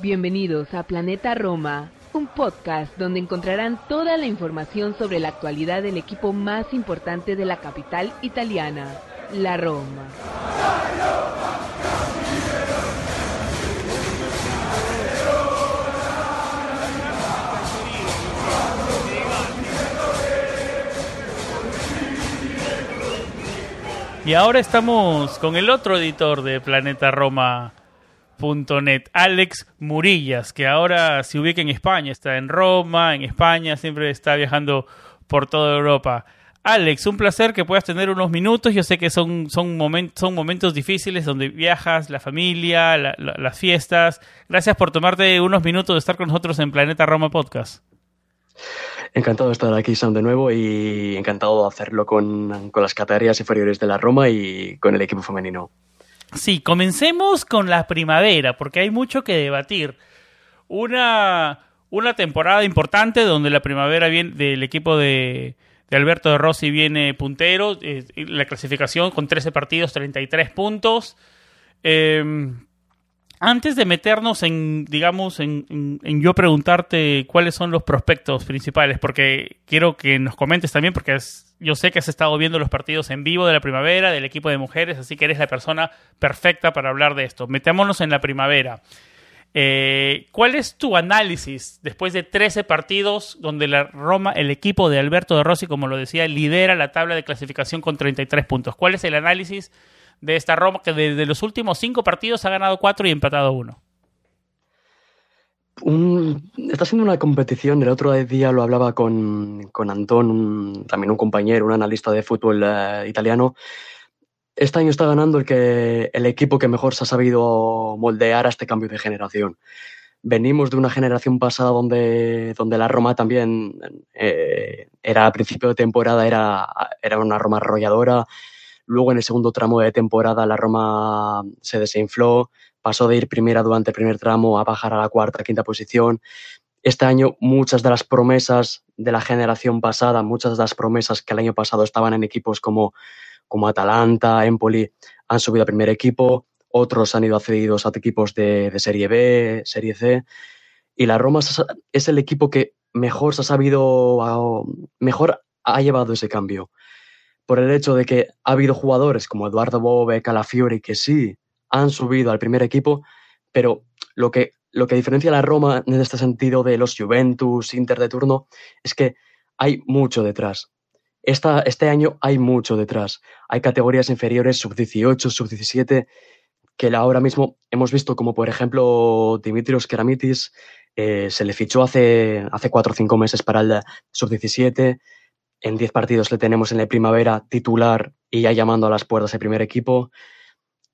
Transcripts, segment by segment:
Bienvenidos a Planeta Roma, un podcast donde encontrarán toda la información sobre la actualidad del equipo más importante de la capital italiana, la Roma. Y ahora estamos con el otro editor de Planeta Roma .net, Alex Murillas, que ahora se ubica en España, está en Roma, en España, siempre está viajando por toda Europa. Alex, un placer que puedas tener unos minutos. Yo sé que son, son, son momentos difíciles donde viajas, la familia, las fiestas. Gracias por tomarte unos minutos de estar con nosotros en Planeta Roma Podcast. Encantado de estar aquí, Sam, de nuevo y encantado de hacerlo con, con las categorías inferiores de la Roma y con el equipo femenino. Sí, comencemos con la primavera, porque hay mucho que debatir. Una, una temporada importante donde la primavera viene del equipo de, Alberto de Rossi viene puntero, eh, la clasificación con 13 partidos, 33 puntos. Eh, antes de meternos en, digamos, en, yo preguntarte cuáles son los prospectos principales, porque quiero que nos comentes también, porque yo sé que has estado viendo los partidos en vivo de la primavera, del equipo de mujeres, así que eres la persona perfecta para hablar de esto. Metámonos en la primavera. Eh, ¿Cuál es tu análisis después de 13 partidos donde la Roma, el equipo de Alberto de Rossi, como lo decía, lidera la tabla de clasificación con 33 puntos? ¿Cuál es el análisis de esta Roma que desde los últimos cinco partidos ha ganado cuatro y empatado uno. está siendo una competición, el otro día lo hablaba con, con Antón, también un compañero, un analista de fútbol eh, italiano. Este año está ganando el, que, el equipo que mejor se ha sabido moldear a este cambio de generación. Venimos de una generación pasada donde, donde la Roma también eh, era a principio de temporada, era, era una Roma arrolladora, Luego en el segundo tramo de temporada la Roma se desinfló, pasó de ir primera durante el primer tramo a bajar a la cuarta, quinta posición. Este año muchas de las promesas de la generación pasada, muchas de las promesas que el año pasado estaban en equipos como, como Atalanta, Empoli, han subido a primer equipo, otros han ido accedidos a equipos de, de Serie B, Serie C. Y la Roma es el equipo que mejor se ha sabido, mejor ha llevado ese cambio por el hecho de que ha habido jugadores como Eduardo Bove, Calafiori, que sí han subido al primer equipo, pero lo que, lo que diferencia a la Roma en este sentido de los Juventus, Inter de turno, es que hay mucho detrás. Esta, este año hay mucho detrás. Hay categorías inferiores, sub-18, sub-17, que ahora mismo hemos visto como, por ejemplo, Dimitrios Keramitis eh, se le fichó hace, hace cuatro o cinco meses para el sub-17 en 10 partidos le tenemos en la primavera titular y ya llamando a las puertas el primer equipo.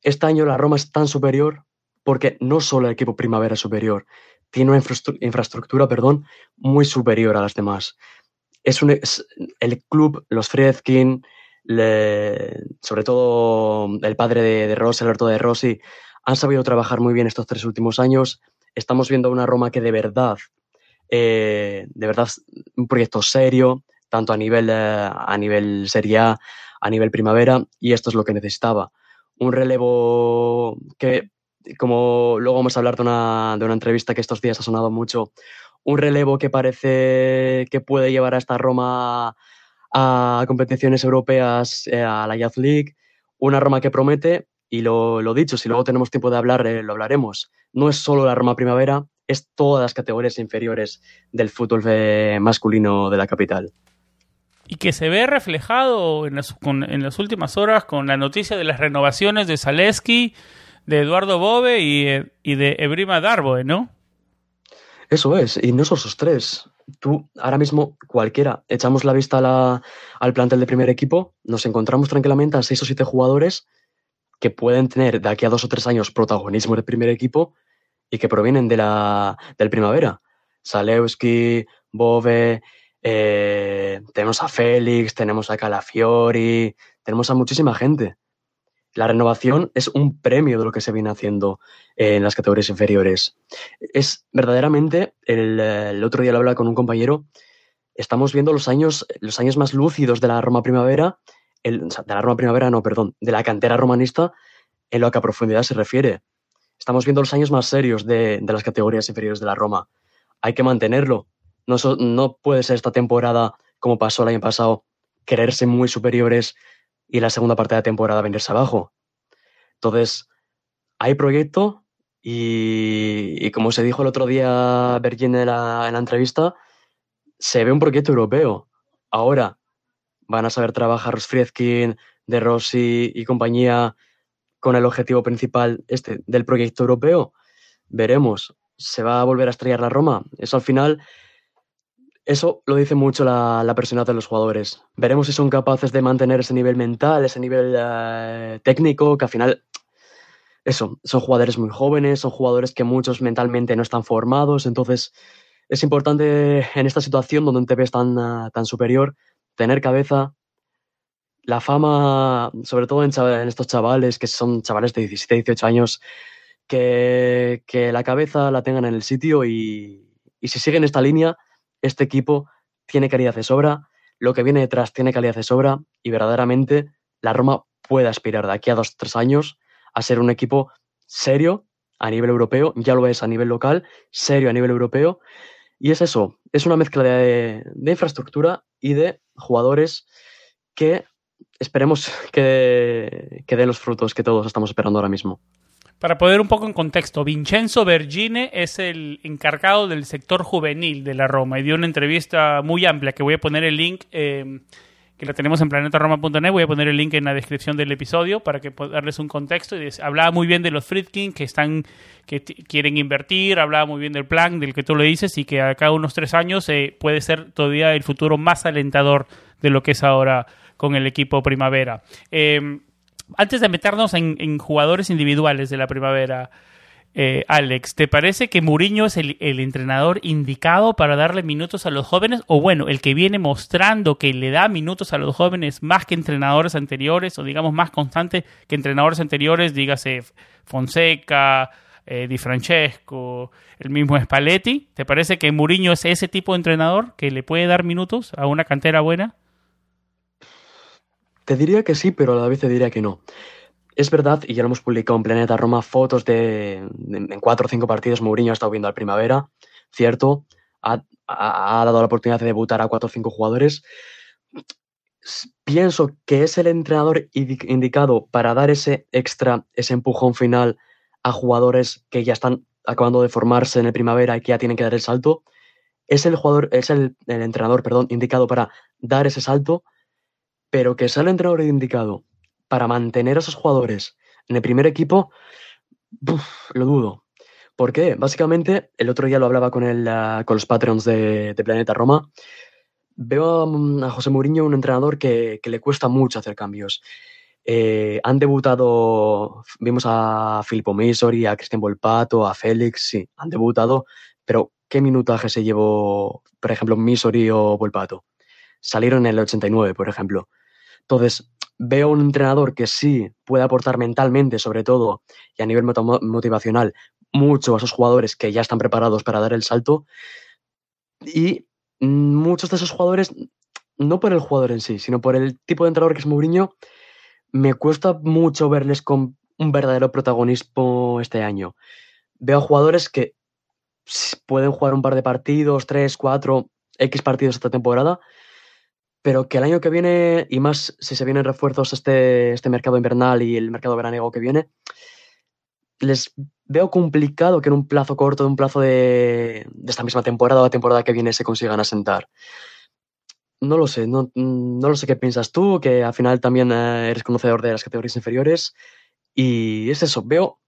Este año la Roma es tan superior porque no solo el equipo primavera es superior, tiene una infraestructura perdón, muy superior a las demás. Es, un, el club, los Friedkin, sobre todo el padre de, de Rossi, Alberto de Rossi, han sabido trabajar muy bien estos tres últimos años. Estamos viendo una Roma que de verdad, eh, de verdad, un proyecto serio, tanto a nivel, eh, a nivel Serie A, a nivel primavera, y esto es lo que necesitaba. Un relevo que, como luego vamos a hablar de una, de una entrevista que estos días ha sonado mucho, un relevo que parece que puede llevar a esta Roma a competiciones europeas, eh, a la Youth League, una Roma que promete, y lo, lo dicho, si luego tenemos tiempo de hablar, eh, lo hablaremos. No es solo la Roma primavera, es todas las categorías inferiores del fútbol masculino de la capital y que se ve reflejado en las, últimas horas con la noticia de las renovaciones de Zaleski, de Eduardo Bove y, y de Ebrima Darboe, ¿no? Eso es, y no son esos tres. Tú, ahora mismo, cualquiera, echamos la vista al plantel de primer equipo, nos encontramos tranquilamente a seis o siete jugadores que pueden tener de aquí a dos o tres años protagonismo del primer equipo y que provienen de la, del primavera. Zalewski, Bove, eh, tenemos a Félix, tenemos a Calafiori, tenemos a muchísima gente. La renovación es un premio de lo que se viene haciendo en las categorías inferiores. Es verdaderamente, el, otro día lo hablaba con un compañero, estamos viendo los años, los años más lúcidos de la Roma Primavera, de la Roma Primavera, no, perdón, de la cantera romanista en lo que a profundidad se refiere. estamos viendo los años más serios de, de las categorías inferiores de la Roma. Hay que mantenerlo. No, no puede ser esta temporada, como pasó el año pasado, creerse muy superiores y la segunda parte de la temporada venirse abajo. Entonces, hay proyecto y, y como se dijo el otro día Bergin en la, en la entrevista, se ve un proyecto europeo. Ahora van a saber trabajar Friedkin, De Rossi y compañía con el objetivo principal este del proyecto europeo. Veremos. ¿Se va a volver a estrellar la Roma? Eso al final, eso lo dice mucho la, la personalidad de los jugadores. Veremos si son capaces de mantener ese nivel mental, ese nivel eh, técnico, que al final, eso, son jugadores muy jóvenes, son jugadores que muchos mentalmente no están formados, entonces es importante en esta situación donde te ves tan, ah, tan superior, tener cabeza, la fama, sobre todo en, en estos chavales que son chavales de 17, 18 años, que, que la cabeza la tengan en el sitio y, y si siguen esta línea, este equipo tiene calidad de sobra, lo que viene detrás tiene calidad de sobra y verdaderamente la Roma puede aspirar de aquí a dos o tres años a ser un equipo serio a nivel europeo, ya lo es a nivel local, serio a nivel europeo. Y es eso, es una mezcla de, infraestructura y de jugadores que esperemos que, que den los frutos que todos estamos esperando ahora mismo. Para poner un poco en contexto, Vincenzo Bergine es el encargado del sector juvenil de la Roma y dio una entrevista muy amplia que voy a poner el link, eh, que la tenemos en planetaroma.net, voy a poner el link en la descripción del episodio para que darles un contexto. Y hablaba muy bien de los Friedkin que están que quieren invertir, hablaba muy bien del plan del que tú le dices y que acá unos tres años eh, puede ser todavía el futuro más alentador de lo que es ahora con el equipo primavera. Eh, antes de meternos en, jugadores individuales de la primavera, eh, Alex, ¿te parece que Mourinho es el, el entrenador indicado para darle minutos a los jóvenes? O bueno, el que viene mostrando que le da minutos a los jóvenes más que entrenadores anteriores, o digamos más constante que entrenadores anteriores, dígase Fonseca, eh, Di Francesco, el mismo Spalletti. ¿Te parece que Mourinho es ese tipo de entrenador que le puede dar minutos a una cantera buena? Te diría que sí, pero a la vez te diría que no. Es verdad, y ya lo hemos publicado en Planeta Roma, fotos de, en cuatro o cinco partidos Mourinho ha estado viendo al primavera, cierto, ha, ha- dado la oportunidad de debutar a cuatro o cinco jugadores. Pienso que es el entrenador indi- indicado para dar ese extra, ese empujón final a jugadores que ya están acabando de formarse en el primavera y que ya tienen que dar el salto. Es el jugador, es el entrenador, perdón, indicado para dar ese salto pero que sea el entrenador indicado para mantener a esos jugadores en el primer equipo, lo dudo. ¿Por qué? Básicamente, el otro día lo hablaba con, el, ah, con los Patreons de, Planeta Roma. Veo a, mm, a José Mourinho un entrenador que, que le cuesta mucho hacer cambios. Eh, han debutado, vimos a Filippo Misori, a Cristian Volpato, a Félix, sí, han debutado, pero ¿qué minutaje se llevó, por ejemplo, Misori o Volpato? Salieron en el 89, por ejemplo. Entonces, veo un entrenador que sí puede aportar mentalmente, sobre todo, y a nivel motivacional, mucho a esos jugadores que ya están preparados para dar el salto. Y muchos de esos jugadores, no por el jugador en sí, sino por el tipo de entrenador que es Mourinho, me cuesta mucho verles con un verdadero protagonismo este año. Veo jugadores que pueden jugar un par de partidos, tres, cuatro, X partidos esta temporada, pero que el año que viene, y más si se vienen refuerzos este, este mercado invernal y el mercado veraniego que viene, les veo complicado que en un plazo corto, de un plazo de, de esta misma temporada o la temporada que viene se consigan asentar. No lo sé, no, no lo sé qué piensas tú, que al final también eh, eres conocedor de las categorías inferiores. Y es eso, veo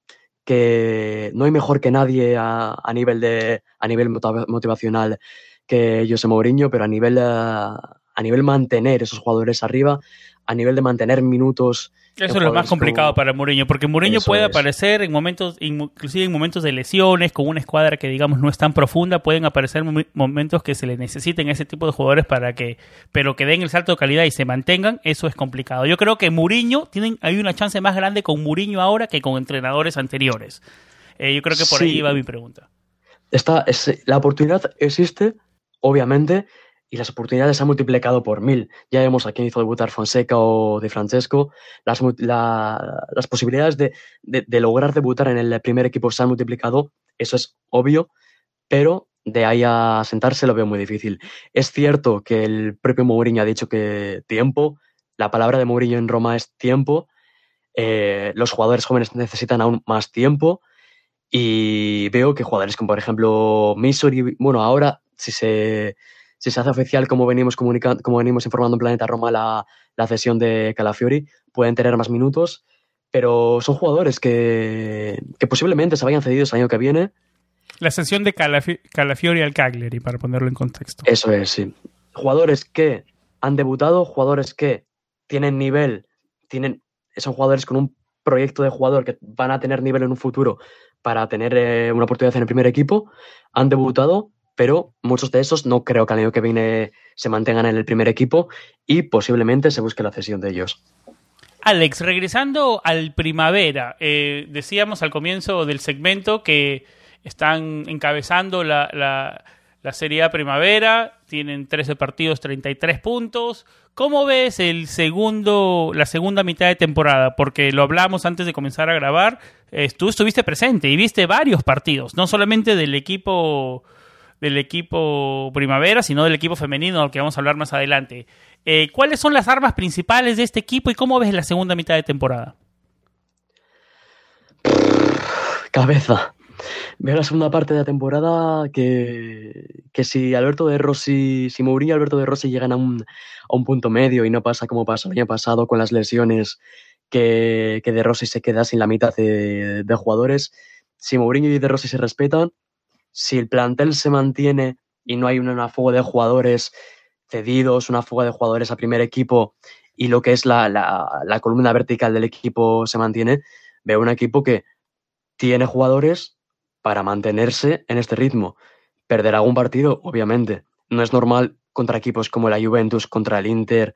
que no hay mejor que nadie a, a nivel, de, a nivel motiva- motivacional que José Mourinho, pero a nivel, eh, a nivel mantener esos jugadores arriba, a nivel de mantener minutos. Eso es lo más complicado como- para Mourinho, porque Mourinho Eso puede es. aparecer en momentos, inclusive en momentos de lesiones, con una escuadra que digamos no es tan profunda, pueden aparecer momen- momentos que se le necesiten a ese tipo de jugadores para que, pero que den el salto de calidad y se mantengan, eso es complicado. Yo creo que Mourinho, tienen, hay una chance más grande con Mourinho ahora que con entrenadores anteriores. Eh, yo creo que por Sí. ahí va mi pregunta. Está, es- la oportunidad existe, obviamente. Y las oportunidades se han multiplicado por mil. Ya vemos a quién hizo debutar Fonseca o De Francesco. Las, las posibilidades de, de, lograr debutar en el primer equipo se han multiplicado, eso es obvio, pero de ahí a sentarse lo veo muy difícil. Es cierto que el propio Mourinho ha dicho que tiempo, la palabra de Mourinho en Roma es tiempo, eh, los jugadores jóvenes necesitan aún más tiempo y veo que jugadores como por ejemplo Missouri, bueno, ahora si se si se hace oficial como venimos comunicando, como venimos informando en Planeta Roma la, la cesión de Calafiori, pueden tener más minutos, pero son jugadores que, que posiblemente se vayan cedidos el año que viene. La cesión de Calafiori al Cagliari, para ponerlo en contexto. Eso es, sí. Jugadores que han debutado, jugadores que tienen nivel, tienen, son jugadores con un proyecto de jugador que van a tener nivel en un futuro para tener eh, una oportunidad en el primer equipo, han debutado pero muchos de esos no creo que al año que viene se mantengan en el primer equipo y posiblemente se busque la cesión de ellos. Alex, regresando al primavera, eh, decíamos al comienzo del segmento que están encabezando la, la, la Serie A Primavera, tienen 13 partidos, 33 puntos. ¿Cómo ves el segundo, la segunda mitad de temporada? Porque lo hablamos antes de comenzar a grabar. Eh, tú estuviste presente y viste varios partidos, no solamente del equipo del equipo primavera, sino del equipo femenino, del que vamos a hablar más adelante. Eh, ¿Cuáles son las armas principales de este equipo y cómo ves la segunda mitad de temporada? Cabeza. Veo la segunda parte de la temporada que, que si Alberto de Rossi, si Mourinho y Alberto de Rossi llegan a un, a un punto medio y no pasa como pasó el año pasado con las lesiones, que, que de Rossi se queda sin la mitad de, de jugadores, si Mourinho y de Rossi se respetan, si el plantel se mantiene y no hay una, fuga de jugadores cedidos, una fuga de jugadores a primer equipo y lo que es la, la, columna vertical del equipo se mantiene, veo un equipo que tiene jugadores para mantenerse en este ritmo. ¿Perderá algún partido? Obviamente. No es normal contra equipos como la Juventus, contra el Inter,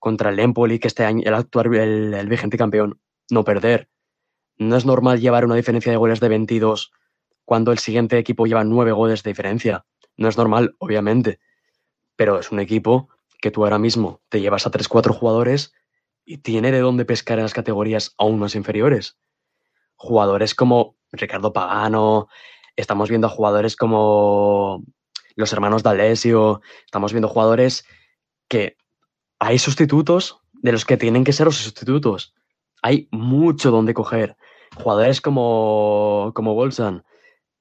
contra el Empoli, que este año el actual, el, el vigente campeón, no perder. No es normal llevar una diferencia de goles de 22 cuando el siguiente equipo lleva nueve goles de diferencia. No es normal, obviamente, pero es un equipo que tú ahora mismo te llevas a tres, cuatro jugadores y tiene de dónde pescar en las categorías aún más inferiores. Jugadores como Ricardo Pagano, estamos viendo a jugadores como los hermanos D'Alessio, estamos viendo jugadores que hay sustitutos de los que tienen que ser los sustitutos. Hay mucho donde coger. Jugadores como, como Bolsan,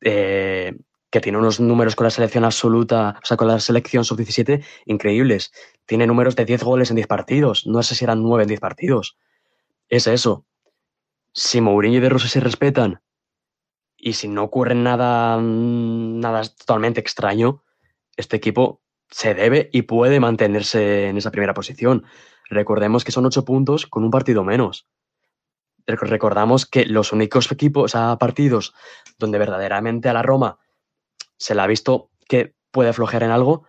eh, que tiene unos números con la selección absoluta, o sea, con la selección sub-17 increíbles. Tiene números de 10 goles en 10 partidos. No sé si eran 9 en 10 partidos. Es eso. Si Mourinho y De Rossi se respetan y si no ocurre nada, nada totalmente extraño, este equipo se debe y puede mantenerse en esa primera posición. Recordemos que son 8 puntos con un partido menos recordamos que los únicos equipos, o partidos donde verdaderamente a la Roma se le ha visto que puede flojear en algo,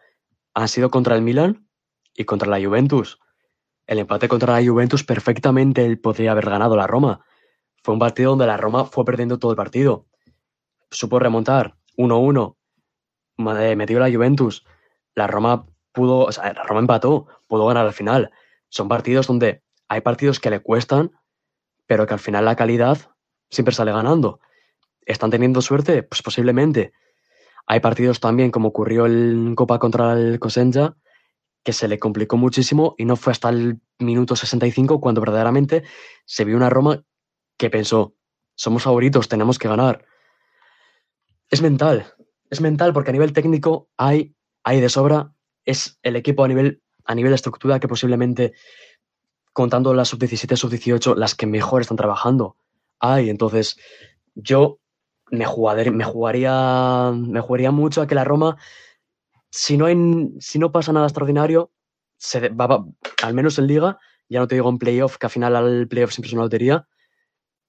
han sido contra el Milan y contra la Juventus. El empate contra la Juventus perfectamente él podría haber ganado la Roma. Fue un partido donde la Roma fue perdiendo todo el partido. Supo remontar 1-1, metió la Juventus. La Roma pudo, o sea, la Roma empató, pudo ganar al final. Son partidos donde hay partidos que le cuestan pero que al final la calidad siempre sale ganando. ¿Están teniendo suerte? Pues posiblemente. Hay partidos también, como ocurrió en Copa contra el Cosenza, que se le complicó muchísimo y no fue hasta el minuto 65 cuando verdaderamente se vio una Roma que pensó, somos favoritos, tenemos que ganar. Es mental, es mental porque a nivel técnico hay, hay de sobra, es el equipo a nivel, a nivel de estructura que posiblemente contando las sub-17, sub-18, las que mejor están trabajando. Ay, entonces yo me, jugaría, me, jugaría, me jugaría mucho a que la Roma, si no, hay, si no pasa nada extraordinario, se va, al menos en liga, ya no te digo en playoff, que al final al playoff siempre es una lotería,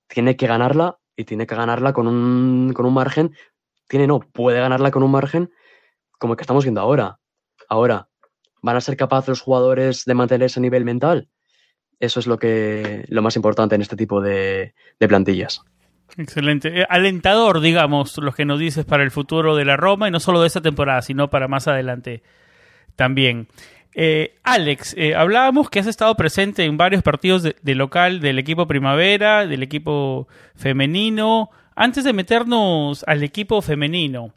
tiene que ganarla y tiene que ganarla con un, con un margen, tiene no, puede ganarla con un margen como el que estamos viendo ahora. Ahora, ¿van a ser capaces los jugadores de mantener ese nivel mental? Eso es lo, que, lo más importante en este tipo de, plantillas. Excelente. Eh, alentador, digamos, lo que nos dices para el futuro de la Roma y no solo de esta temporada, sino para más adelante. también. Eh, Alex, eh, hablábamos que has estado presente en varios partidos de, local del equipo primavera, del equipo femenino. Antes de meternos al equipo femenino,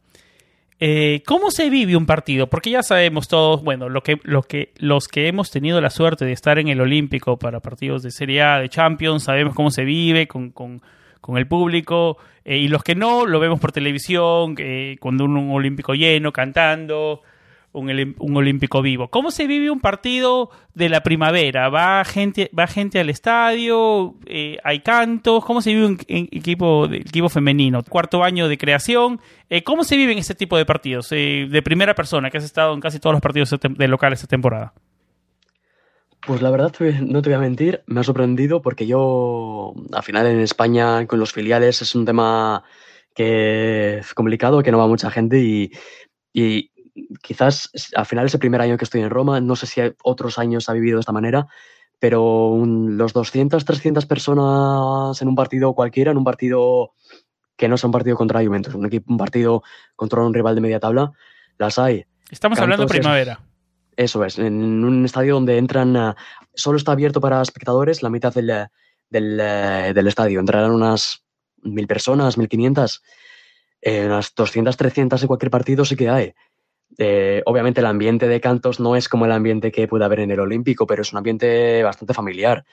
eh, ¿cómo se vive un partido? Porque ya sabemos todos, bueno, lo que, lo que, los que hemos tenido la suerte de estar en el Olímpico para partidos de Serie A, de Champions, sabemos cómo se vive con, con, con el público, y los que no, lo vemos por televisión, cuando un Olímpico lleno, cantando un, un, olímpico vivo. ¿Cómo se vive un partido de la primavera? ¿Va gente, va gente al estadio? Eh, ¿Hay cantos? ¿Cómo se vive un, equipo, equipo femenino? Cuarto año de creación. Eh, ¿Cómo se viven este tipo de partidos eh, de primera persona que has estado en casi todos los partidos de local esta temporada? Pues la verdad, no te voy a mentir, me ha sorprendido porque yo, al final en España con los filiales es un tema que es complicado, que no va mucha gente y quizás al final es el primer año que estoy en Roma, no sé si otros años ha vivido de esta manera, pero los 200, 300 personas en un partido cualquiera, en un partido que no sea un partido contra Juventus, un, equipo, un partido contra un rival de media tabla, las hay. Estamos hablando de primavera. eso es, en un estadio donde entran, solo está abierto para espectadores la mitad del, del, estadio, entrarán unas mil personas, 1500, eh, unas 200, 300 en cualquier partido sí que hay. Eh, obviamente el ambiente de cantos no es como el ambiente que puede haber en el Olímpico, pero es un ambiente bastante familiar.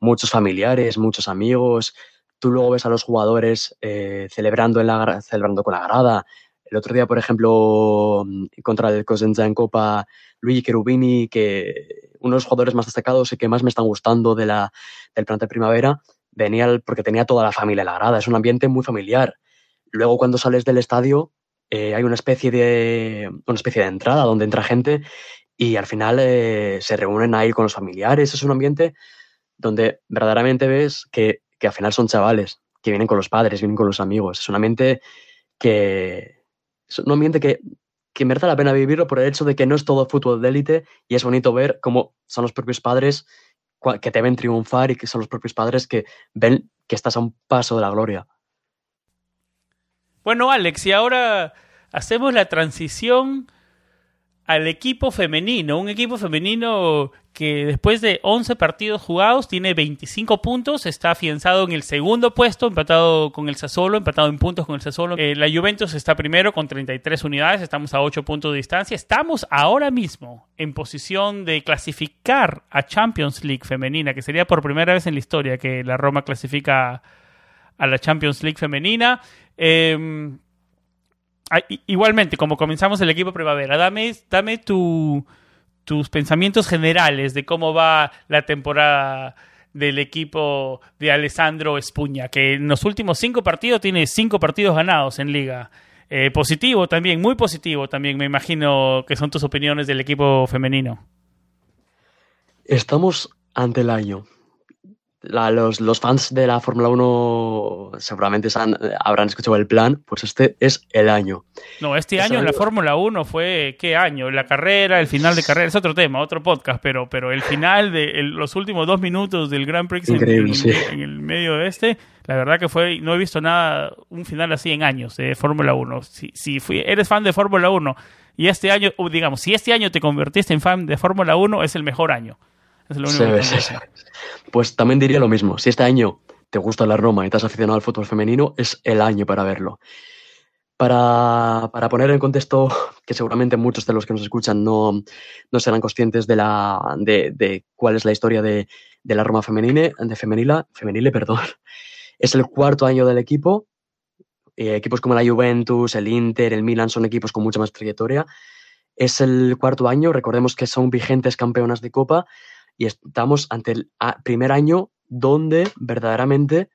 Muchos familiares, muchos amigos. Tú luego ves a los jugadores eh, celebrando, en la, celebrando con la grada. El otro día, por ejemplo, contra el Cosenza en Copa, Luigi Cherubini, que uno de los jugadores más destacados y que más me están gustando de la, del plantel primavera, venía porque tenía toda la familia en la grada. Es un ambiente muy familiar. Luego, cuando sales del estadio, eh, hay una especie, de, una especie de entrada donde entra gente y al final eh, se reúnen ahí con los familiares. Es un ambiente donde verdaderamente ves que, al final son chavales, que vienen con los padres, vienen con los amigos. Es un ambiente que. Es un ambiente que, que merece la pena vivirlo por el hecho de que no es todo fútbol de élite y es bonito ver cómo son los propios padres que te ven triunfar y que son los propios padres que ven que estás a un paso de la gloria. Bueno, Alex, y ahora hacemos la transición al equipo femenino. Un equipo femenino que después de 11 partidos jugados tiene 25 puntos, está afianzado en el segundo puesto, empatado con el Sassuolo, empatado en puntos con el Sassuolo. Eh, la Juventus está primero con 33 unidades, estamos a 8 puntos de distancia. Estamos ahora mismo en posición de clasificar a Champions League femenina, que sería por primera vez en la historia que la Roma clasifica a la Champions League femenina. Em, igualmente, como comenzamos el equipo primavera, dame, dame tus pensamientos generales de cómo va la temporada del equipo de Alessandro Espuña, que en los últimos cinco partidos tiene cinco partidos ganados en liga. Eh, positivo también, muy positivo también, me imagino que son tus opiniones del equipo femenino. Estamos ante el año los, los, fans de la Fórmula 1 seguramente habrán escuchado el plan, pues este es el año. No, este año en la Fórmula 1 fue, ¿qué año? La carrera, el final de carrera, es otro tema, otro podcast, pero, pero el final de los últimos dos minutos del Grand Prix en, el medio de este, la verdad que fue, no he visto nada, un final así en años de Fórmula 1. Si, si fui, eres fan de Fórmula 1 y este año, digamos, si este año te convertiste en fan de Fórmula 1, es el mejor año. Pues también diría lo mismo. Si este año te gusta la Roma y estás aficionado al fútbol femenino, es el año para verlo. Para, poner en contexto, que seguramente muchos de los que nos escuchan no, no serán conscientes de, la, de, cuál es la historia de, la Roma femenine, de femenila, femenile, perdón. Es el cuarto año del equipo. Eh, equipos como la Juventus, el Inter, el Milan son equipos con mucha más trayectoria. Es el cuarto año, recordemos que son vigentes campeonas de Copa y estamos ante el primer año donde verdaderamente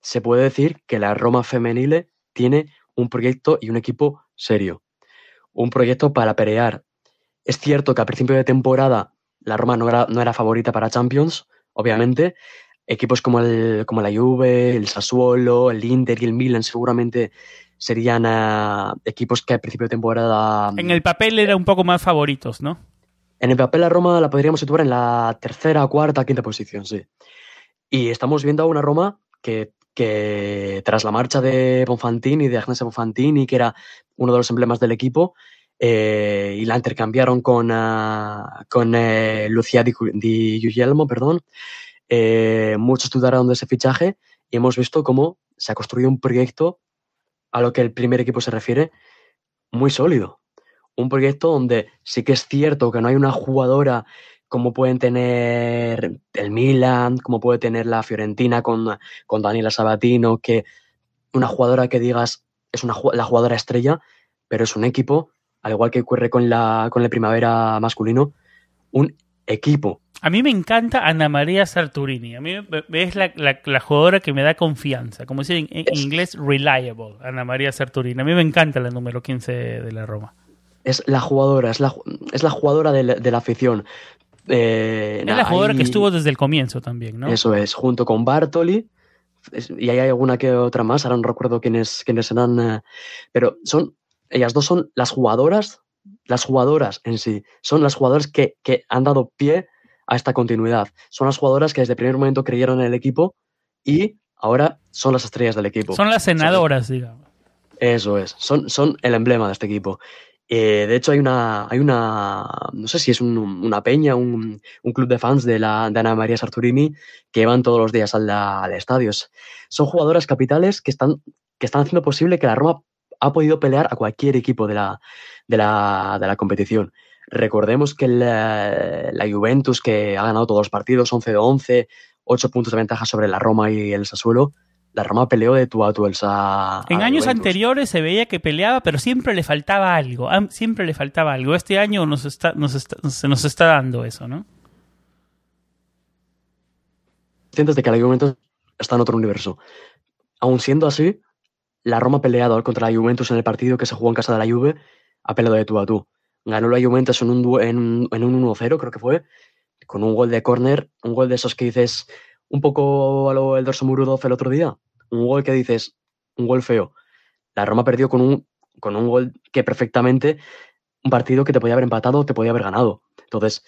se puede decir que la Roma femenile tiene un proyecto y un equipo serio. Un proyecto para pelear. Es cierto que a principio de temporada la Roma no era, no era favorita para Champions, obviamente. Equipos como, el, como la Juve, el Sassuolo, el Inter y el Milan seguramente serían ah, equipos que a principio de temporada... En el papel eran un poco más favoritos, ¿no? En el papel la Roma la podríamos situar en la tercera, cuarta, quinta posición, sí. Y estamos viendo a una Roma que, tras la marcha de Bonfantini, de Agnese Bonfantini, que era uno de los emblemas del equipo, eh, y la intercambiaron con, uh, con eh, Lucía Di, Di Guglielmo, perdón. Eh, muchos dudaron de ese fichaje y hemos visto cómo se ha construido un proyecto a lo que el primer equipo se refiere muy sólido. Un proyecto donde sí que es cierto que no hay una jugadora como pueden tener el Milan, como puede tener la Fiorentina con, con Daniela Sabatino, que una jugadora que digas es una, la jugadora estrella, pero es un equipo, al igual que ocurre con la, con primavera masculino, un equipo. A mí me encanta Ana María Sarturini. A mí es la, la, la jugadora que me da confianza. Como dice en, en inglés, reliable. Ana María Sarturini. A mí me encanta la número 15 de la Roma. Es la jugadora, es la, es la jugadora de la, de la afición. Eh, es la jugadora ahí, que estuvo desde el comienzo también, ¿no? Eso es, junto con Bartoli. Y hay alguna que otra más, ahora no recuerdo quiénes, quiénes eran. Eh, pero son, ellas dos son las jugadoras, las jugadoras en sí, son las jugadoras que, que han dado pie a esta continuidad. Son las jugadoras que desde el primer momento creyeron en el equipo y ahora son las estrellas del equipo. Son las senadoras, digamos. Eso es, son, son el emblema de este equipo. Eh, de hecho, hay una, hay una, no sé si es un, una peña, un, un, club de fans de, la, de Ana María Sarturini que van todos los días al, al estadio. Son jugadoras capitales que están, que están haciendo posible que la Roma ha podido pelear a cualquier equipo de la, de la, de la competición. Recordemos que la, la, Juventus, que ha ganado todos los partidos, 11 de 11, 8 puntos de ventaja sobre la Roma y el Sassuolo, la Roma peleó de tú a tú el Sa En años Juventus. anteriores se veía que peleaba, pero siempre le faltaba algo. Siempre le faltaba algo. Este año nos está, nos está, se nos está dando eso, ¿no? Sientes de que la Juventus está en otro universo. Aún siendo así, la Roma ha peleado contra la Juventus en el partido que se jugó en casa de la Juve, ha peleado de tú a tú. Ganó la Juventus en un, en, en un 1-0, creo que fue, con un gol de córner, un gol de esos que dices un poco a lo el dorso Murudov el otro día. Un gol que dices, un gol feo. La Roma perdió con un, con un gol que perfectamente, un partido que te podía haber empatado, te podía haber ganado. Entonces,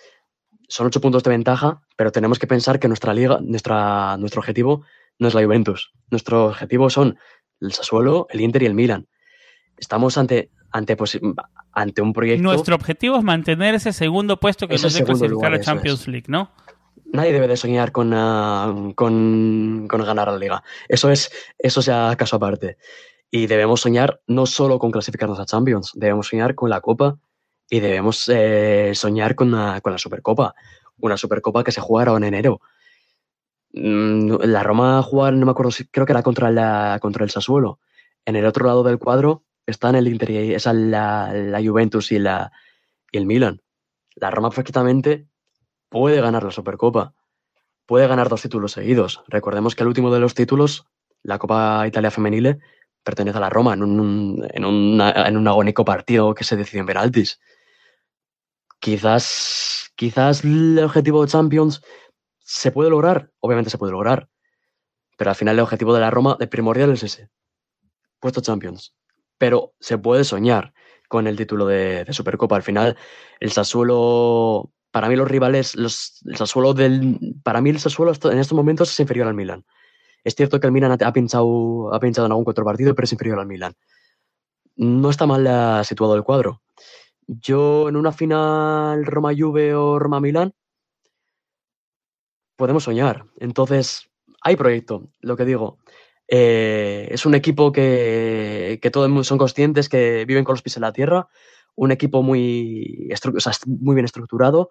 son ocho puntos de ventaja, pero tenemos que pensar que nuestra liga, nuestra, nuestro objetivo no es la Juventus. Nuestro objetivo son el Sassuolo, el Inter y el Milan. Estamos ante, ante, pues, ante un proyecto. Nuestro objetivo es mantener ese segundo puesto que nos dé clasificar a Champions League, ¿no? Nadie debe de soñar con, uh, con, con, ganar la liga. Eso es, eso sea caso aparte. Y debemos soñar no solo con clasificarnos a Champions, debemos soñar con la Copa y debemos eh, soñar con, con la Supercopa. Una Supercopa que se jugará en enero. Mm, la Roma jugar, no me acuerdo si creo que era contra, la, contra el Sassuolo. En el otro lado del cuadro están el Inter y esa la, la Juventus y, la, y el Milan. La Roma perfectamente puede ganar la Supercopa, puede ganar dos títulos seguidos. Recordemos que el último de los títulos, la Copa Italia Femenile, pertenece a la Roma en un, en, en un agónico partido que se decidió en penaltis. Quizás, quizás el objetivo de Champions se puede lograr, obviamente se puede lograr, pero al final el objetivo de la Roma, de primordial es ese, puesto Champions. Pero se puede soñar con el título de, de Supercopa. Al final, el Sassuolo para mí los rivales, los, el del, para mí el Sassuolo en estos momentos es inferior al Milan. Es cierto que el Milan ha pinchado, ha pinchado en algún otro partido, pero es inferior al Milan. No está mal uh, situado el cuadro. Yo en una final Roma-Juve o Roma-Milan podemos soñar. Entonces, hay proyecto, lo que digo. Eh, es un equipo que, que todos son conscientes que viven con los pies en la tierra, un equipo muy, o sea, muy bien estructurado.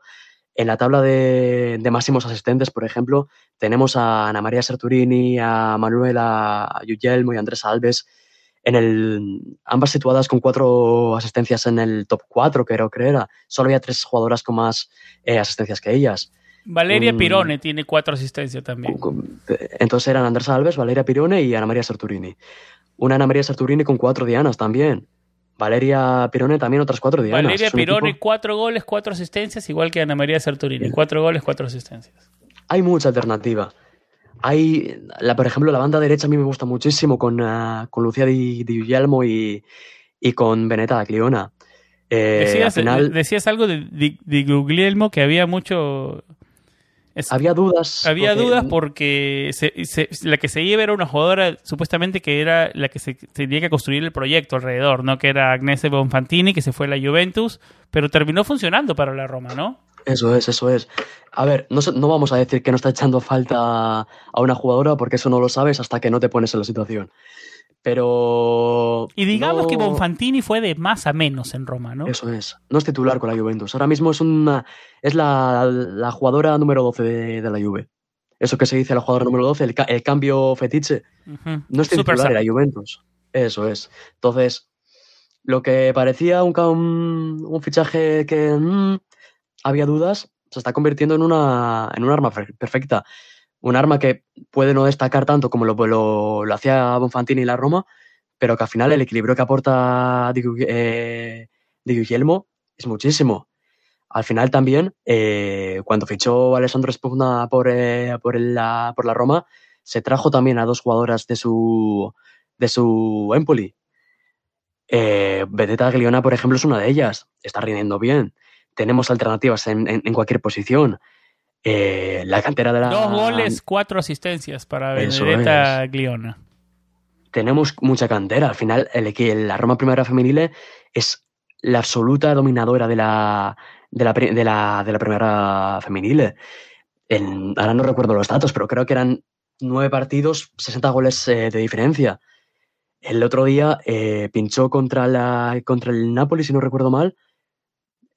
En la tabla de, de, máximos asistentes, por ejemplo, tenemos a Ana María Serturini, a Manuela Guglielmo y a Andrés Alves, en el, ambas situadas con cuatro asistencias en el top 4, creo que era. Solo había tres jugadoras con más eh, asistencias que ellas. Valeria Pirone um, tiene cuatro asistencias también. Entonces eran Andrés Alves, Valeria Pirone y Ana María Serturini. Una Ana María Serturini con cuatro dianas también. Valeria Pirone también otras cuatro dianas. Valeria Pirone, equipo... cuatro goles, cuatro asistencias, igual que Ana María Sarturini. Cuatro goles, cuatro asistencias. Hay mucha alternativa. Hay, la, por ejemplo, la banda derecha a mí me gusta muchísimo con, uh, con Lucía Di, Di Guglielmo y, y, con Beneta da Cliona. Eh, decías, final... decías, algo de, de, Guglielmo que había mucho había dudas. Había dudas porque la que se iba era una jugadora supuestamente que era la que se tenía que construir el proyecto alrededor, ¿no? Que era Agnese Bonfantini, que se fue a la Juventus, pero terminó funcionando para la Roma, ¿no? Eso es, eso es. A ver, no, no vamos a decir que no está echando falta a una jugadora porque eso no lo sabes hasta que no te pones en la situación. Pero. Y digamos que Bonfantini fue de más a menos en Roma, ¿no? Eso es. No es titular con la Juventus. Ahora mismo es una. Es la, jugadora número 12 de, la Juve. Eso que se dice la jugadora número 12, el, cambio fetiche. No es titular en la Juventus. Eso es. Entonces, lo que parecía un, un, fichaje que mm, había dudas, se está convirtiendo en una, en un arma perfecta un arma que puede no destacar tanto como lo, lo, hacía Bonfantini y la Roma, pero que al final el equilibrio que aporta Di, eh, Guillermo es muchísimo. Al final también, eh, cuando fichó Alessandro Spugna por, eh, por, la, por la Roma, se trajo también a dos jugadoras de su, de su Empoli. Eh, Gliona, por ejemplo, es una de ellas. Está rindiendo bien. Tenemos alternativas en cualquier posición. Eh, la cantera de la. Dos goles, cuatro asistencias para Benedetta Gliona. Tenemos mucha cantera. Al final, el, la Roma Primera Femenile es la absoluta dominadora de la, de la, de la, de la Primera Femenile. ahora no recuerdo los datos, pero creo que eran nueve partidos, 60 goles eh, de diferencia. El otro día eh, pinchó contra, la, contra el Napoli, si no recuerdo mal,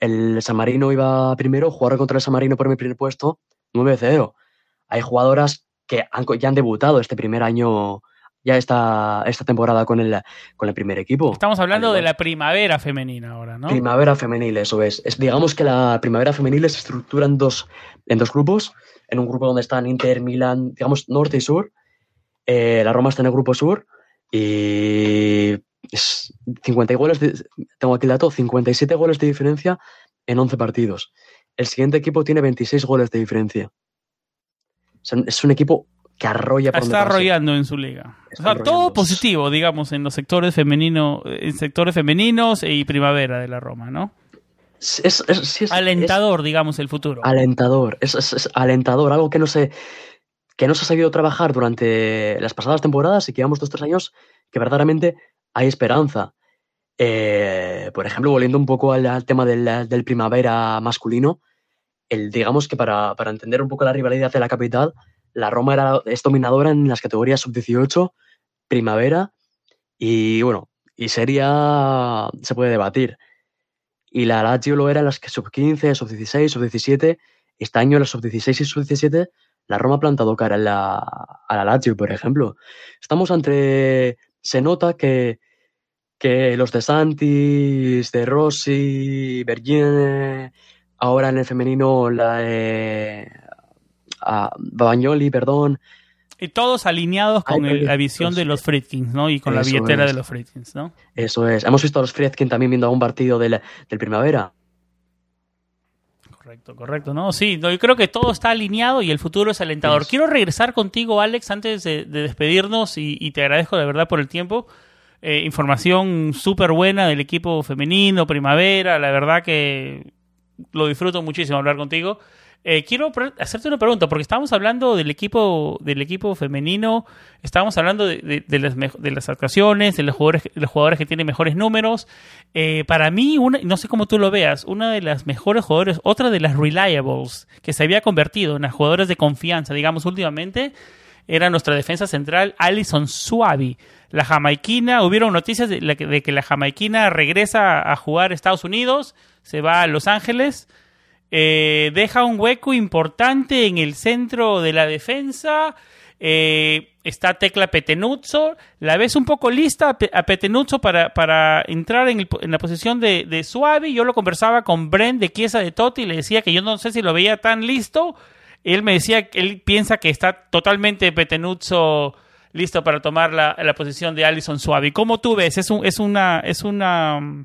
el San Marino iba primero, jugaron contra el San Marino por mi primer puesto, 9-0. Hay jugadoras que ya han debutado este primer año, ya esta, esta temporada con el, con el primer equipo. Estamos hablando de la primavera femenina ahora, ¿no? Primavera femenil, eso es. es. Digamos que la primavera femenil se estructura en dos, en dos grupos. En un grupo donde están Inter, Milan, digamos, norte y sur. Eh, la Roma está en el grupo sur. Y es 50 goles, tengo aquí el dato, 57 goles de diferencia en 11 partidos. El siguiente equipo tiene 26 goles de diferencia. es un equipo que arrolla por Está arrollando en su liga. todo positivo, digamos, en los sectores femeninos, en sectores femeninos y primavera de la Roma, ¿no? Es, alentador, digamos, el futuro. Alentador, es, alentador, algo que no se que no se ha sabido trabajar durante las pasadas temporadas y que llevamos dos tres años que verdaderamente hay esperanza. Eh, por ejemplo, volviendo un poco al, tema del, primavera masculino, el, digamos que para, entender un poco la rivalidad de la capital, la Roma era, es dominadora en las categorías sub-18, primavera y bueno, y sería, se puede debatir. Y la Lazio lo era en las que sub-15, sub-16, sub-17. Este año las sub-16 y sub-17 la Roma ha plantado cara a la, a la Lazio, por ejemplo. Estamos entre se nota que, que los de Santis, de Rossi, Bergine, ahora en el femenino la de Babagnoli, perdón. Y todos alineados con la visión de los Friedkins, ¿no? Y con la billetera de los Friedkins, ¿no? Eso es. Hemos visto a los Friedkins también viendo un partido del, del primavera. Correcto, correcto, ¿no? Sí, yo creo que todo está alineado y el futuro es alentador. Quiero regresar contigo, Alex, antes de, despedirnos y, te agradezco de verdad por el tiempo. Eh, información súper buena del equipo femenino, primavera, la verdad que lo disfruto muchísimo hablar contigo. Eh, quiero hacerte una pregunta, porque estábamos hablando del equipo, del equipo femenino, estábamos hablando de, las, de actuaciones, de los jugadores, los jugadores que tienen mejores números. Eh, para mí, una, no sé cómo tú lo veas, una de las mejores jugadores, otra de las reliables, que se había convertido en las jugadoras de confianza, digamos, últimamente, era nuestra defensa central, Alison Suavi. La jamaiquina, hubieron noticias de, de que la jamaiquina regresa a jugar a Estados Unidos, se va a Los Ángeles eh, deja un hueco importante en el centro de la defensa. Eh, está Tecla Petenuzzo. La ves un poco lista a Petenuzzo para, para entrar en, la posición de, de Suavi. Yo lo conversaba con Brent de Chiesa de Totti y le decía que yo no sé si lo veía tan listo. Él me decía que él piensa que está totalmente Petenuzzo listo para tomar la, la posición de Alison Suavi. ¿Cómo tú ves? Es, un, es una. Es una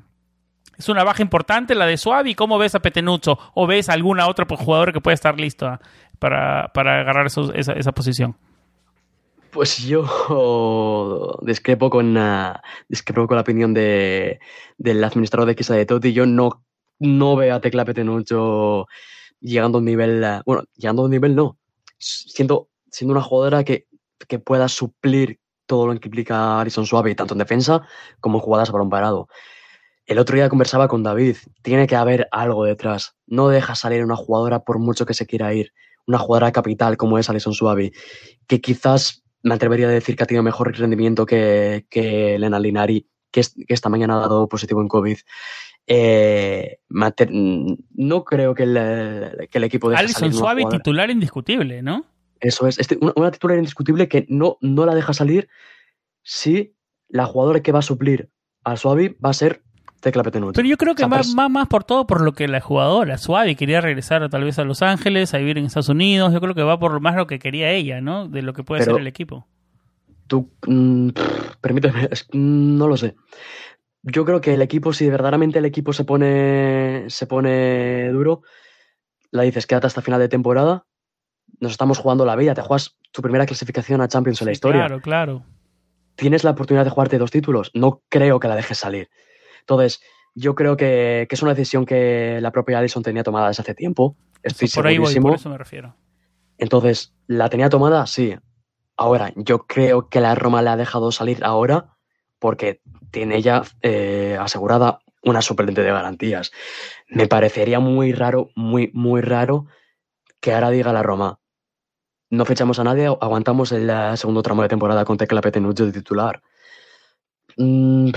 es una baja importante la de Suavi. ¿Cómo ves a Petenucho? ¿O ves alguna otra jugador que puede estar listo para, agarrar esa, posición? Pues yo discrepo con, discrepo con la opinión de, del administrador de Quisa de Totti. Yo no, no veo a Tecla Petenucho llegando a un nivel, eh, bueno, llegando a un nivel no, siendo, siendo una jugadora que, que pueda suplir todo lo que implica Alison Suave, tanto en defensa como en jugadas a balón parado. El otro día conversaba con David, tiene que haber algo detrás. No deja salir una jugadora por mucho que se quiera ir. Una jugadora capital como es Alison Suave, que quizás me atrevería a decir que ha tenido mejor rendimiento que, que Elena Linari, que, esta mañana ha dado positivo en COVID. Eh, no creo que el, que el equipo de Alison Suave titular indiscutible, ¿no? Eso es, este, una, titular indiscutible que no, no la deja salir si la jugadora que va a suplir a Suavi va a ser Tecla Petenuto. Pero yo creo que va más, por todo por lo que la jugadora, Suavi, quería regresar tal vez a Los Ángeles, a vivir en Estados Unidos. Yo creo que va por más lo que quería ella, ¿no? De lo que puede ser el equipo. Tú, mm, permíteme, no lo sé. Yo creo que el equipo, si verdaderamente el equipo se pone, se pone duro, la dices, quédate hasta final de temporada, nos estamos jugando la vida, te juegas tu primera clasificación a Champions en la historia. Claro, claro. Tienes la oportunidad de jugarte dos títulos, no creo que la dejes salir. Entonces, yo creo que, es una decisión que la propia Alison tenía tomada desde hace tiempo. Estoy por ahí voy, por eso me refiero. Entonces, ¿la tenía tomada? Sí. Ahora, yo creo que la Roma le ha dejado salir ahora porque tiene ya eh, asegurada una suplente de garantías. Me parecería muy raro, muy, muy raro que ahora diga la Roma, no fechamos a nadie, aguantamos el eh, segundo tramo de temporada con Tecla Petenuccio de titular. Mm,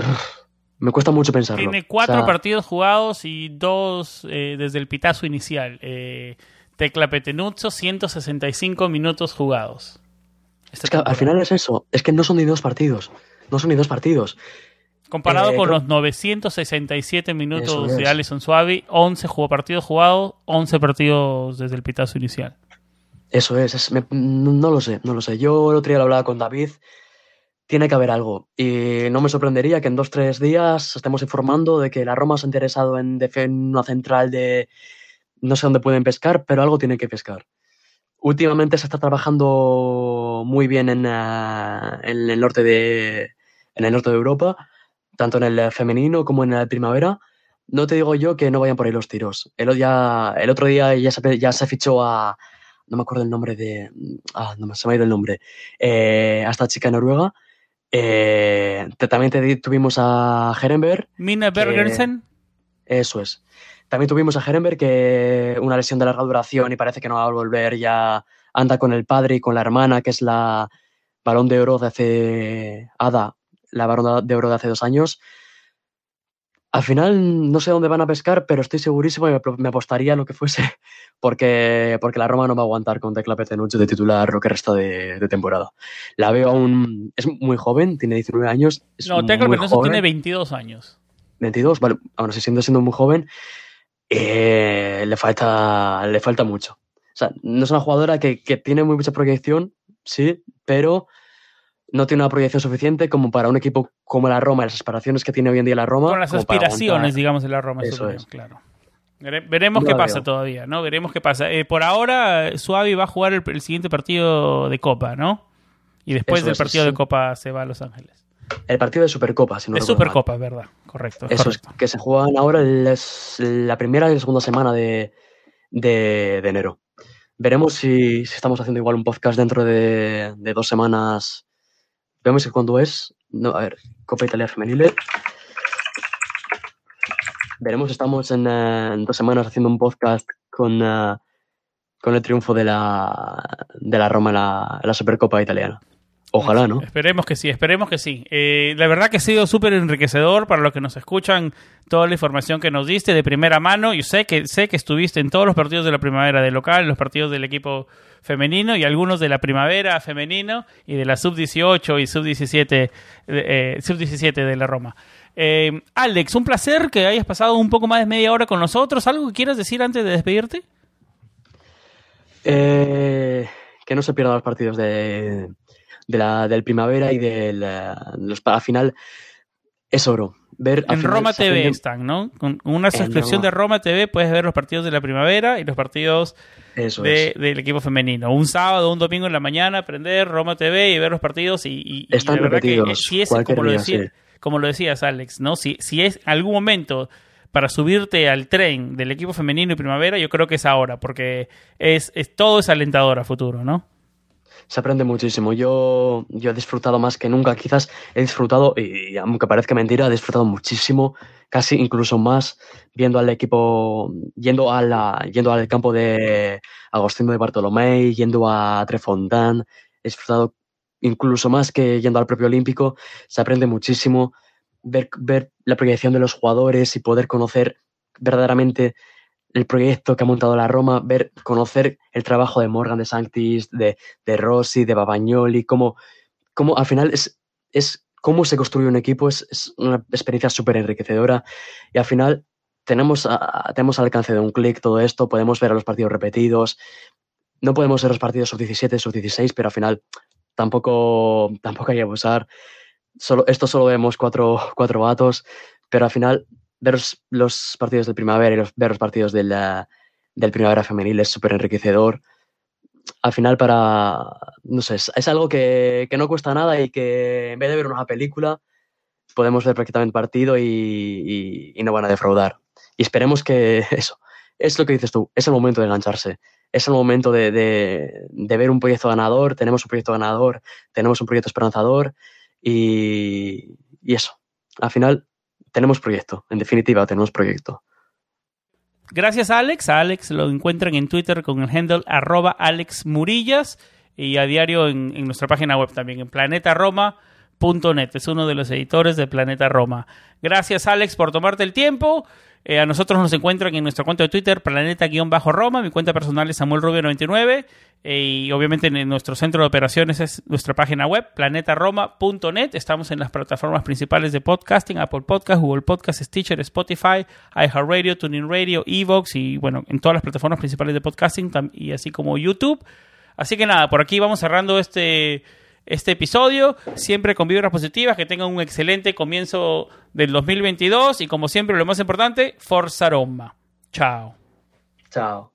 me cuesta mucho pensarlo. Tiene cuatro partidos jugados y dos eh, desde el pitazo inicial. Eh, Tecla Petenuzzo, 165 minutos jugados. Es que al final es eso. Es que no son ni dos partidos. No son ni dos partidos. Comparado con los 967 minutos de Alison Suavi, 11 partidos jugados, 11 partidos desde el pitazo inicial. Eso es, no lo sé, no lo sé. Yo el otro día lo hablaba con David, tiene que haber algo. Y no me sorprendería que en dos, tres días estemos informando de que la Roma se ha interesado en, una central de no sé dónde pueden pescar, pero algo tiene que pescar. Últimamente se está trabajando muy bien en, eh, en, el norte de, en el norte de Europa, tanto en el femenino como en la primavera. No te digo yo que no vayan por ahí los tiros. El, el otro día ya ya se fichó a, no me acuerdo el nombre de, ah, no se me ha ido el nombre, eh, a esta chica noruega. Eh, también tuvimos a Herenberg. Mina Bergersen. Eso es. También tuvimos a Herenberg, que una lesión de larga duración y parece que no va a volver. Ya anda con el padre y con la hermana, que es la balón de oro de hace. Ada, la balón de oro de hace dos años. Al final no sé dónde van a pescar, pero estoy segurísimo y me apostaría lo que fuese, porque, porque la Roma no va a aguantar con Tecla Petenuccio de titular lo que resta de, temporada. La veo aún, es muy joven, tiene 19 años. no, Tecla Petenuccio tiene 22 años. 22, vale, aún así siendo, siendo muy joven, eh, le, falta, le falta mucho. O sea, no es una jugadora que, que tiene muy mucha proyección, sí, pero no tiene una proyección suficiente como para un equipo como la Roma, las aspiraciones que tiene hoy en día la Roma. Con las aspiraciones, digamos, de la Roma. Eso es. claro. Veremos qué pasa todavía, ¿no? Veremos qué pasa. Eh, por ahora, Suavi va a jugar el, siguiente partido de Copa, ¿no? Y después del partido de Copa se va a Los Ángeles. El partido de Supercopa, si no Es Supercopa, es verdad, correcto. Eso es, que se juegan ahora la primera y la segunda semana de, enero. Veremos si, estamos haciendo igual un podcast dentro de, de dos semanas Veamos cuándo es. No, a ver, Copa Italia Femenil. Veremos, estamos en, eh, dos semanas haciendo un podcast con, eh, con el triunfo de la, de la Roma en la, Supercopa italiana. Ojalá, ¿no? Esperemos que sí, esperemos que sí. Eh, la verdad que ha sido súper enriquecedor para los que nos escuchan toda la información que nos diste de primera mano. Yo sé que sé que estuviste en todos los partidos de la primavera de local, los partidos del equipo femenino y algunos de la primavera femenino y de la sub-18 y sub-17 eh, sub -17 de la Roma. Eh, Alex, un placer que hayas pasado un poco más de media hora con nosotros. ¿Algo que quieras decir antes de despedirte? Eh, que no se pierdan los partidos de, la, del primavera y del los, al final es oro. Ver, en Roma TV están, ¿no? Con una suscripción de Roma TV puedes ver los partidos de la primavera y los partidos del equipo femenino. Un sábado, un domingo en la mañana, aprender Roma TV y ver los partidos y, Están repetidos. si es como lo, decía, como lo decías, Alex, ¿no? Si, si es algún momento para subirte al tren del equipo femenino y primavera, yo creo que es ahora, porque es, es todo es alentador a futuro, ¿no? Se aprende muchísimo. Yo, yo he disfrutado más que nunca. Quizás he disfrutado, y aunque parezca mentira, he disfrutado muchísimo, casi incluso más, viendo al equipo, yendo, a la, yendo al campo de Agostino de Bartolomé, yendo a Trefontan. He disfrutado incluso más que yendo al propio Olímpico. Se aprende muchísimo. Ver, ver la proyección de los jugadores y poder conocer verdaderamente el proyecto que ha montado la Roma, ver, conocer el trabajo de Morgan, de Sanctis, de, de Rossi, de Babagnoli, cómo, cómo al final es, es cómo se construye un equipo, es, una experiencia súper enriquecedora y al final tenemos, tenemos al alcance de un clic todo esto, podemos ver a los partidos repetidos, no podemos ver los partidos sub-17, sub-16, pero al final tampoco, tampoco hay que abusar. Solo, esto solo vemos cuatro, cuatro vatos, pero al final ver los, partidos del primavera y ver los partidos del, del primavera femenil es súper enriquecedor. Al final, para. No sé, es, algo que, que, no cuesta nada y que en vez de ver una película, podemos ver prácticamente partido y, y, no van a defraudar. Y esperemos que eso, es lo que dices tú, es el momento de engancharse. Es el momento de, de, de ver un proyecto ganador, tenemos un proyecto ganador, tenemos un proyecto esperanzador y, y eso. Al final, tenemos proyecto. En definitiva, tenemos proyecto. Gracias Alex. A Alex lo encuentran en Twitter con el handle arroba Alex Murillas y a diario en, nuestra página web también, en planetaroma.net. Es uno de los editores de Planeta Roma. Gracias, Alex, por tomarte el tiempo. Eh, a nosotros nos encuentran en nuestro cuenta de Twitter, planeta-roma. Mi cuenta personal es Samuel Rubio 99. Eh, y obviamente en nuestro centro de operaciones es nuestra página web, planetaroma.net. Estamos en las plataformas principales de podcasting, Apple Podcast, Google Podcast, Stitcher, Spotify, iHeartRadio, TuneIn Radio, Evox y bueno, en todas las plataformas principales de podcasting y así como YouTube. Así que nada, por aquí vamos cerrando este este episodio, siempre con vibras positivas, que tengan un excelente comienzo del 2022 y como siempre lo más importante, Forza Roma. Chao. Chao.